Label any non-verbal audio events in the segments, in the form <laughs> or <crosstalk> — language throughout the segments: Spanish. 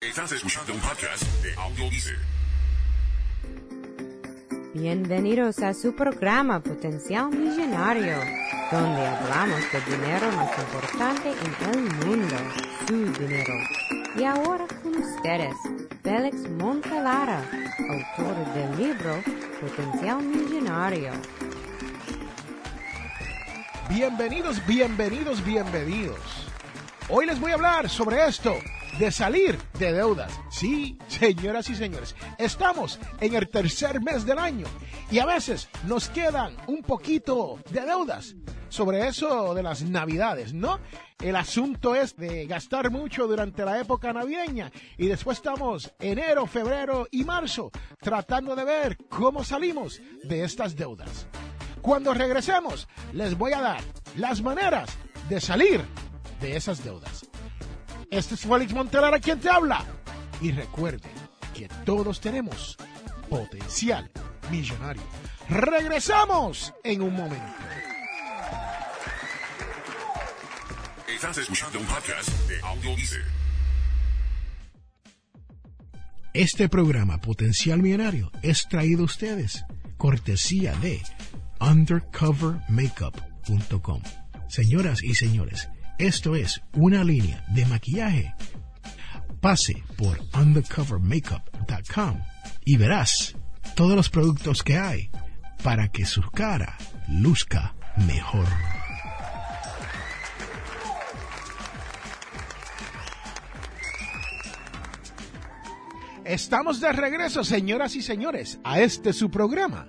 Estás escuchando un podcast de Audio Bienvenidos a su programa Potencial Millonario, donde hablamos del dinero más importante en el mundo, su dinero. Y ahora con ustedes, Félix Montelara, autor del libro Potencial Millonario. Bienvenidos, bienvenidos, bienvenidos. Hoy les voy a hablar sobre esto de salir de deudas. Sí, señoras y señores, estamos en el tercer mes del año y a veces nos quedan un poquito de deudas sobre eso de las navidades, ¿no? El asunto es de gastar mucho durante la época navideña y después estamos enero, febrero y marzo tratando de ver cómo salimos de estas deudas. Cuando regresemos, les voy a dar las maneras de salir de esas deudas. Este es Félix Montelara quien te habla. Y recuerde que todos tenemos potencial millonario. Regresamos en un momento. Estás escuchando un podcast de Audio Este programa Potencial Millonario es traído a ustedes cortesía de undercovermakeup.com. Señoras y señores, esto es una línea de maquillaje. Pase por undercovermakeup.com y verás todos los productos que hay para que su cara luzca mejor. Estamos de regreso, señoras y señores, a este su programa,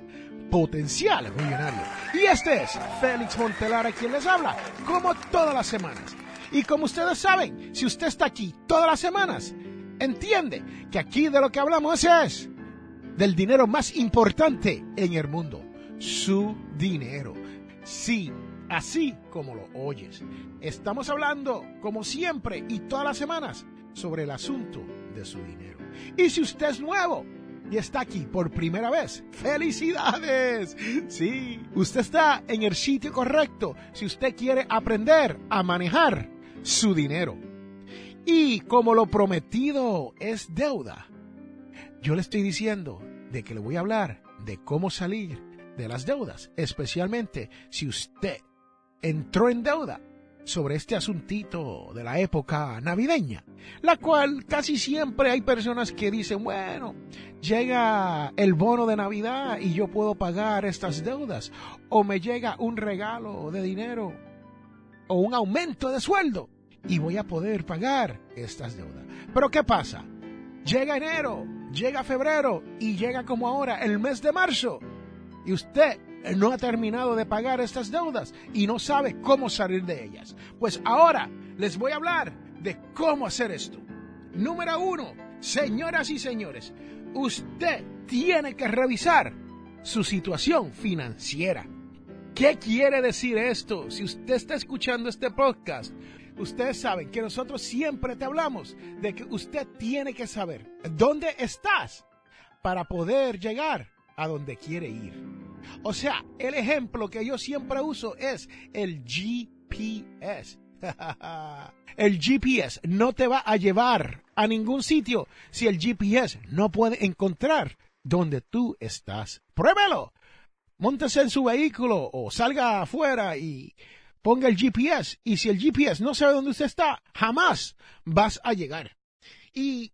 Potencial Millonario. Y este es Félix Montelara quien les habla, como todas las semanas. Y como ustedes saben, si usted está aquí todas las semanas, entiende que aquí de lo que hablamos es del dinero más importante en el mundo, su dinero. Sí, así como lo oyes. Estamos hablando, como siempre y todas las semanas, sobre el asunto de su dinero. Y si usted es nuevo y está aquí por primera vez, ¡felicidades! Sí, usted está en el sitio correcto si usted quiere aprender a manejar su dinero. Y como lo prometido es deuda, yo le estoy diciendo de que le voy a hablar de cómo salir de las deudas, especialmente si usted entró en deuda sobre este asuntito de la época navideña, la cual casi siempre hay personas que dicen, bueno, llega el bono de Navidad y yo puedo pagar estas deudas, o me llega un regalo de dinero o un aumento de sueldo y voy a poder pagar estas deudas. Pero ¿qué pasa? Llega enero, llega febrero y llega como ahora el mes de marzo y usted no ha terminado de pagar estas deudas y no sabe cómo salir de ellas. Pues ahora les voy a hablar de cómo hacer esto. Número uno, señoras y señores, usted tiene que revisar su situación financiera. ¿Qué quiere decir esto? Si usted está escuchando este podcast, ustedes saben que nosotros siempre te hablamos de que usted tiene que saber dónde estás para poder llegar a donde quiere ir. O sea, el ejemplo que yo siempre uso es el GPS. <laughs> el GPS no te va a llevar a ningún sitio si el GPS no puede encontrar donde tú estás. Pruébelo. Móntese en su vehículo o salga afuera y ponga el GPS. Y si el GPS no sabe dónde usted está, jamás vas a llegar. ¿Y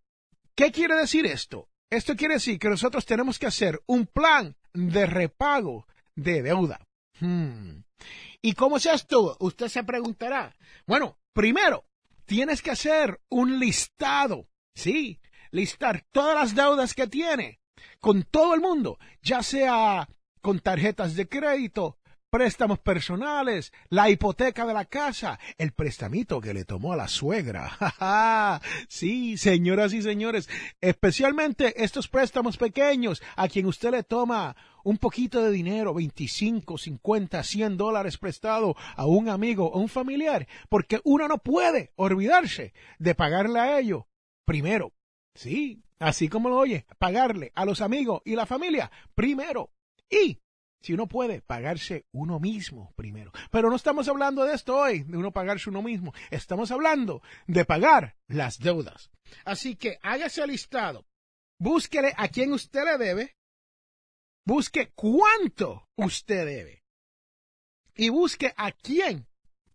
qué quiere decir esto? Esto quiere decir que nosotros tenemos que hacer un plan de repago de deuda. Hmm. ¿Y cómo es esto? Usted se preguntará. Bueno, primero, tienes que hacer un listado. Sí, listar todas las deudas que tiene con todo el mundo, ya sea con tarjetas de crédito, préstamos personales, la hipoteca de la casa, el prestamito que le tomó a la suegra. <laughs> sí, señoras y señores, especialmente estos préstamos pequeños a quien usted le toma un poquito de dinero, 25, 50, 100 dólares prestado a un amigo o un familiar, porque uno no puede olvidarse de pagarle a ellos primero. Sí, así como lo oye, pagarle a los amigos y la familia primero. Y si uno puede pagarse uno mismo primero. Pero no estamos hablando de esto hoy, de uno pagarse uno mismo. Estamos hablando de pagar las deudas. Así que hágase el listado. Búsquele a quién usted le debe. Busque cuánto usted debe. Y busque a quién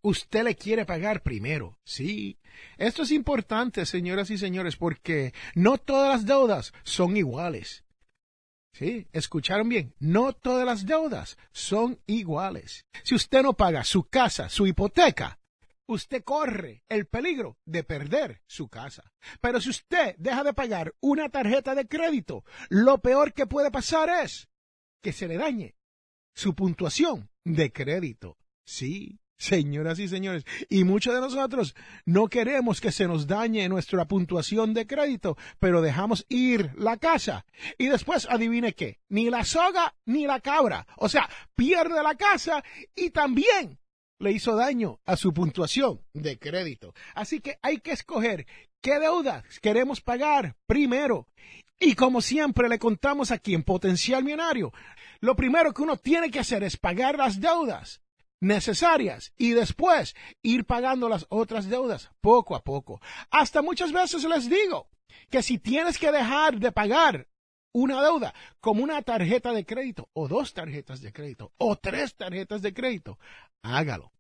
usted le quiere pagar primero. Sí, esto es importante, señoras y señores, porque no todas las deudas son iguales. Sí, escucharon bien, no todas las deudas son iguales. Si usted no paga su casa, su hipoteca, usted corre el peligro de perder su casa. Pero si usted deja de pagar una tarjeta de crédito, lo peor que puede pasar es que se le dañe su puntuación de crédito. Sí, señoras y señores. Y muchos de nosotros no queremos que se nos dañe nuestra puntuación de crédito, pero dejamos ir la casa. Y después, adivine qué, ni la soga ni la cabra. O sea, pierde la casa y también le hizo daño a su puntuación de crédito. Así que hay que escoger qué deudas queremos pagar primero. Y como siempre le contamos aquí en Potencial Millonario, lo primero que uno tiene que hacer es pagar las deudas necesarias y después ir pagando las otras deudas poco a poco. Hasta muchas veces les digo que si tienes que dejar de pagar una deuda como una tarjeta de crédito o dos tarjetas de crédito o tres tarjetas de crédito, hágalo.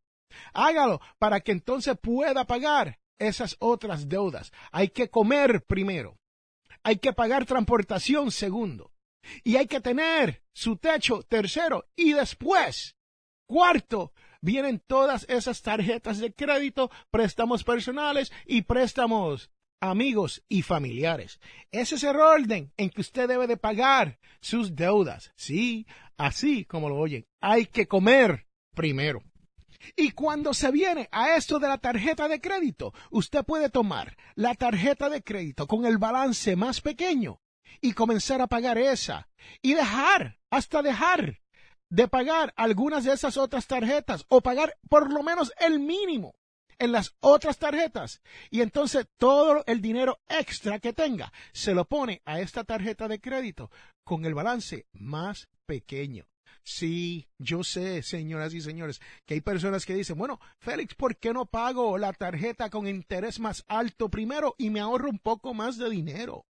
Hágalo para que entonces pueda pagar esas otras deudas. Hay que comer primero. Hay que pagar transportación segundo. Y hay que tener su techo tercero. Y después Cuarto, vienen todas esas tarjetas de crédito, préstamos personales y préstamos amigos y familiares. Ese es el orden en que usted debe de pagar sus deudas. Sí, así como lo oyen, hay que comer primero. Y cuando se viene a esto de la tarjeta de crédito, usted puede tomar la tarjeta de crédito con el balance más pequeño y comenzar a pagar esa y dejar, hasta dejar de pagar algunas de esas otras tarjetas o pagar por lo menos el mínimo en las otras tarjetas y entonces todo el dinero extra que tenga se lo pone a esta tarjeta de crédito con el balance más pequeño. Sí, yo sé, señoras y señores, que hay personas que dicen, bueno, Félix, ¿por qué no pago la tarjeta con interés más alto primero y me ahorro un poco más de dinero?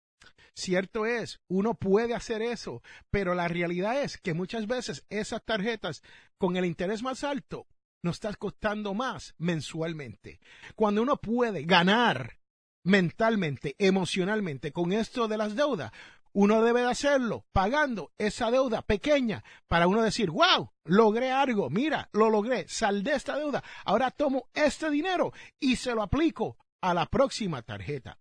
Cierto es, uno puede hacer eso, pero la realidad es que muchas veces esas tarjetas con el interés más alto nos están costando más mensualmente. Cuando uno puede ganar mentalmente, emocionalmente con esto de las deudas, uno debe de hacerlo pagando esa deuda pequeña para uno decir, wow, logré algo, mira, lo logré, saldé esta deuda, ahora tomo este dinero y se lo aplico a la próxima tarjeta.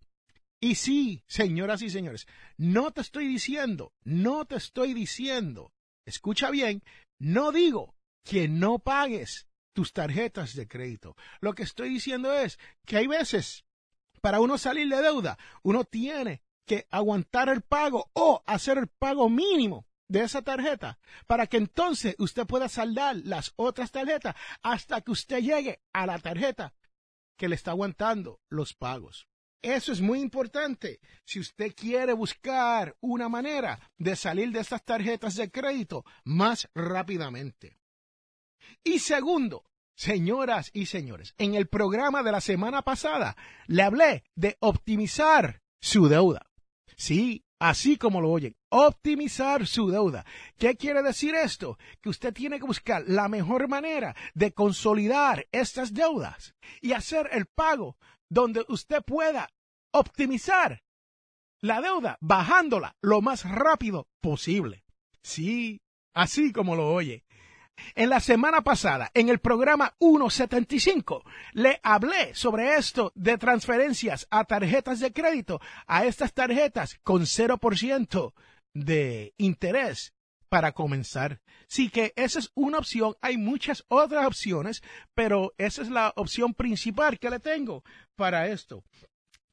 Y sí, señoras y señores, no te estoy diciendo, no te estoy diciendo, escucha bien, no digo que no pagues tus tarjetas de crédito. Lo que estoy diciendo es que hay veces, para uno salir de deuda, uno tiene que aguantar el pago o hacer el pago mínimo de esa tarjeta para que entonces usted pueda saldar las otras tarjetas hasta que usted llegue a la tarjeta que le está aguantando los pagos. Eso es muy importante. Si usted quiere buscar una manera de salir de estas tarjetas de crédito más rápidamente. Y segundo, señoras y señores, en el programa de la semana pasada le hablé de optimizar su deuda. Sí, así como lo oyen, optimizar su deuda. ¿Qué quiere decir esto? Que usted tiene que buscar la mejor manera de consolidar estas deudas y hacer el pago donde usted pueda optimizar la deuda bajándola lo más rápido posible. Sí, así como lo oye. En la semana pasada, en el programa 175, le hablé sobre esto de transferencias a tarjetas de crédito, a estas tarjetas con 0% de interés para comenzar. Sí que esa es una opción, hay muchas otras opciones, pero esa es la opción principal que le tengo para esto.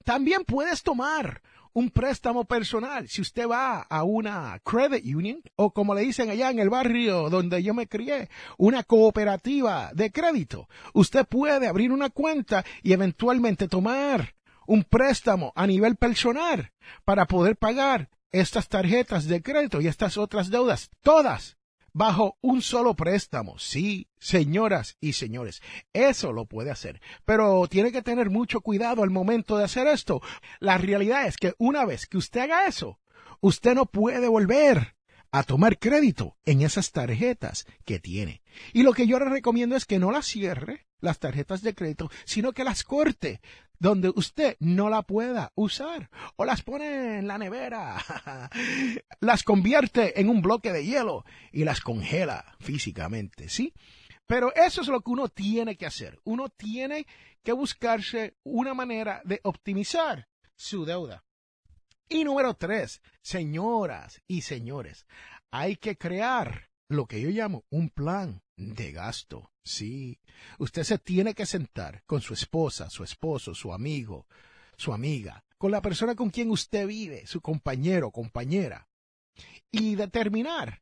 También puedes tomar un préstamo personal si usted va a una credit union o como le dicen allá en el barrio donde yo me crié, una cooperativa de crédito. Usted puede abrir una cuenta y eventualmente tomar un préstamo a nivel personal para poder pagar estas tarjetas de crédito y estas otras deudas, todas bajo un solo préstamo. Sí, señoras y señores, eso lo puede hacer. Pero tiene que tener mucho cuidado al momento de hacer esto. La realidad es que una vez que usted haga eso, usted no puede volver a tomar crédito en esas tarjetas que tiene. Y lo que yo le recomiendo es que no las cierre, las tarjetas de crédito, sino que las corte donde usted no la pueda usar o las pone en la nevera, <laughs> las convierte en un bloque de hielo y las congela físicamente, ¿sí? Pero eso es lo que uno tiene que hacer. Uno tiene que buscarse una manera de optimizar su deuda. Y número tres, señoras y señores, hay que crear lo que yo llamo un plan de gasto. Sí, usted se tiene que sentar con su esposa, su esposo, su amigo, su amiga, con la persona con quien usted vive, su compañero, compañera, y determinar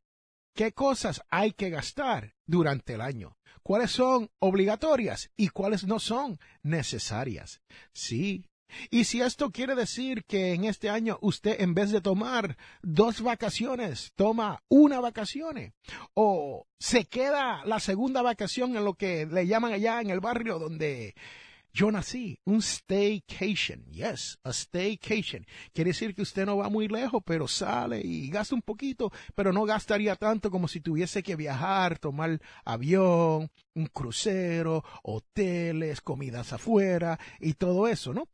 qué cosas hay que gastar durante el año, cuáles son obligatorias y cuáles no son necesarias. Sí, y si esto quiere decir que en este año usted en vez de tomar dos vacaciones, toma una vacación o se queda la segunda vacación en lo que le llaman allá en el barrio donde yo nací, un staycation, yes, a staycation. Quiere decir que usted no va muy lejos, pero sale y gasta un poquito, pero no gastaría tanto como si tuviese que viajar, tomar avión, un crucero, hoteles, comidas afuera y todo eso, ¿no?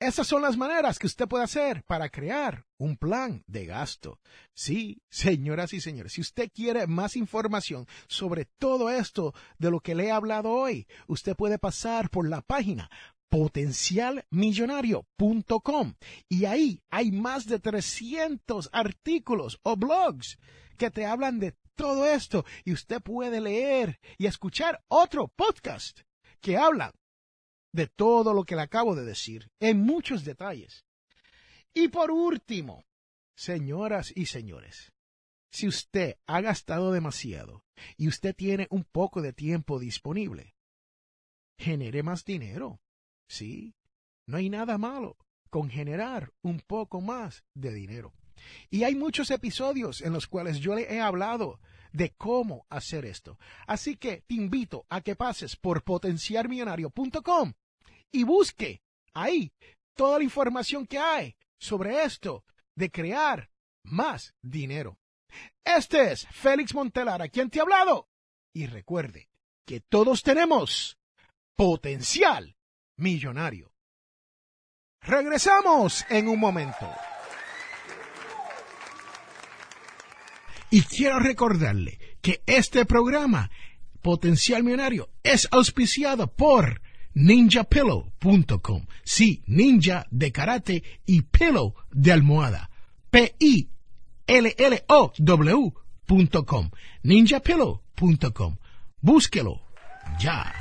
Esas son las maneras que usted puede hacer para crear un plan de gasto. Sí, señoras y señores, si usted quiere más información sobre todo esto de lo que le he hablado hoy, usted puede pasar por la página potencialmillonario.com y ahí hay más de 300 artículos o blogs que te hablan de todo esto y usted puede leer y escuchar otro podcast que habla de todo lo que le acabo de decir, en muchos detalles. Y por último, señoras y señores, si usted ha gastado demasiado y usted tiene un poco de tiempo disponible, genere más dinero. Sí, no hay nada malo con generar un poco más de dinero. Y hay muchos episodios en los cuales yo le he hablado de cómo hacer esto. Así que te invito a que pases por potenciarmillonario.com y busque ahí toda la información que hay sobre esto de crear más dinero. Este es Félix Montelara, quien te ha hablado. Y recuerde que todos tenemos potencial millonario. Regresamos en un momento. Y quiero recordarle que este programa, Potencial Millonario, es auspiciado por ninjapillow.com. Sí, ninja de karate y pillow de almohada. P-I-L-L-O-W.com. ninjapillow.com. Búsquelo ya.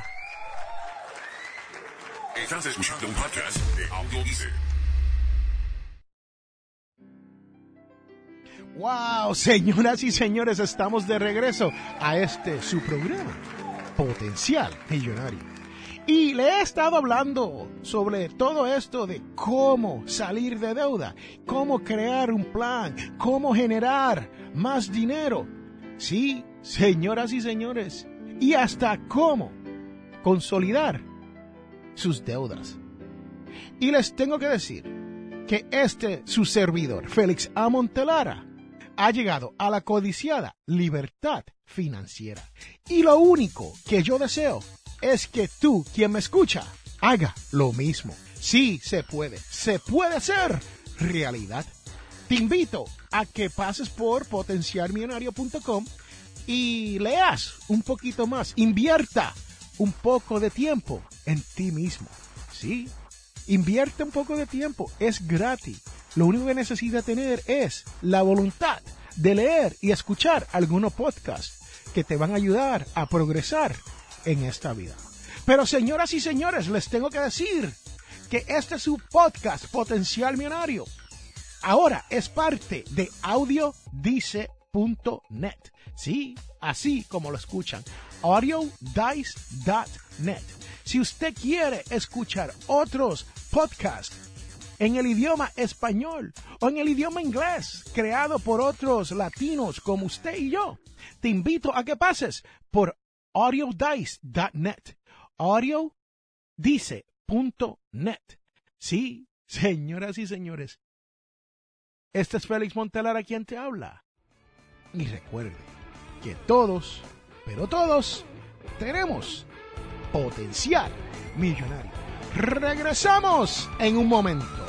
Estás escuchando un podcast de Audio Wow, señoras y señores, estamos de regreso a este su programa, Potencial Millonario. Y le he estado hablando sobre todo esto de cómo salir de deuda, cómo crear un plan, cómo generar más dinero. Sí, señoras y señores, y hasta cómo consolidar sus deudas. Y les tengo que decir que este su servidor, Félix A. Montelara, ha llegado a la codiciada libertad financiera. Y lo único que yo deseo es que tú, quien me escucha, haga lo mismo. Sí, se puede. Se puede hacer realidad. Te invito a que pases por potenciarmillonario.com y leas un poquito más. Invierta un poco de tiempo en ti mismo. Sí, invierte un poco de tiempo. Es gratis. Lo único que necesita tener es la voluntad de leer y escuchar algunos podcasts que te van a ayudar a progresar en esta vida. Pero señoras y señores, les tengo que decir que este es su podcast Potencial Millonario. Ahora es parte de audiodice.net. Sí, así como lo escuchan. audiodice.net. Si usted quiere escuchar otros podcasts en el idioma español o en el idioma inglés, creado por otros latinos como usted y yo. Te invito a que pases por audiodice.net. Audiodice.net. Sí, señoras y señores. Este es Félix Montelar a quien te habla. Y recuerde que todos, pero todos, tenemos potencial millonario. Regresamos en un momento.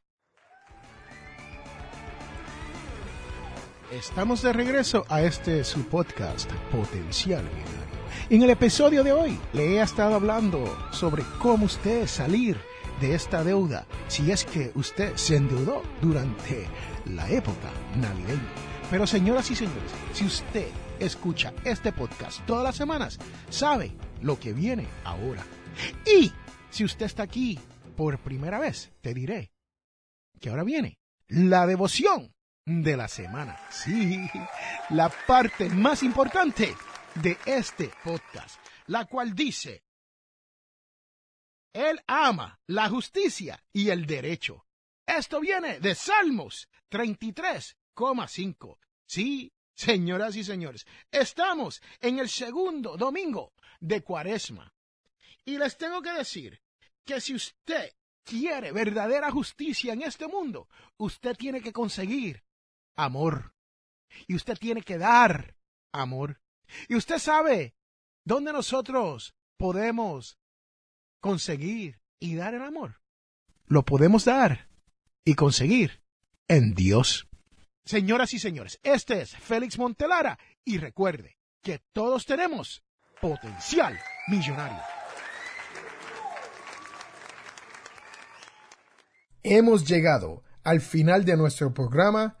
Estamos de regreso a este su podcast Potencial Millonario. En el episodio de hoy le he estado hablando sobre cómo usted salir de esta deuda si es que usted se endeudó durante la época navideña. Pero señoras y señores, si usted escucha este podcast todas las semanas, sabe lo que viene ahora. Y si usted está aquí por primera vez, te diré que ahora viene la devoción de la semana. Sí, la parte más importante de este podcast, la cual dice, Él ama la justicia y el derecho. Esto viene de Salmos 33,5. Sí, señoras y señores, estamos en el segundo domingo de Cuaresma. Y les tengo que decir que si usted quiere verdadera justicia en este mundo, usted tiene que conseguir amor. Y usted tiene que dar amor. Y usted sabe dónde nosotros podemos conseguir y dar el amor. Lo podemos dar y conseguir en Dios. Señoras y señores, este es Félix Montelara y recuerde que todos tenemos potencial millonario. Hemos llegado al final de nuestro programa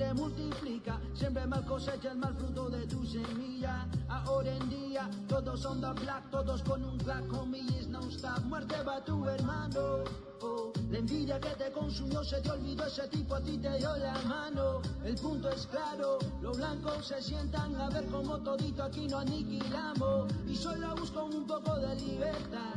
Muere, multiplica. Siempre mal cosecha el mal fruto de tu semilla. Ahora en día, todos son the black, todos con un black is no stop. Muerte va tu hermano. Oh, la envidia que te consumió se te olvidó, ese tipo a ti te dio la mano. El punto es claro, los blancos se sientan a ver como todito aquí no aniquilamos. Y solo busco un poco de libertad.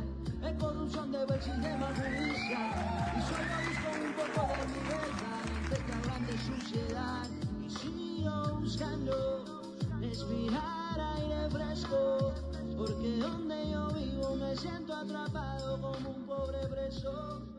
Buscando respirar aire fresco porque donde yo vivo me siento atrapado como un pobre preso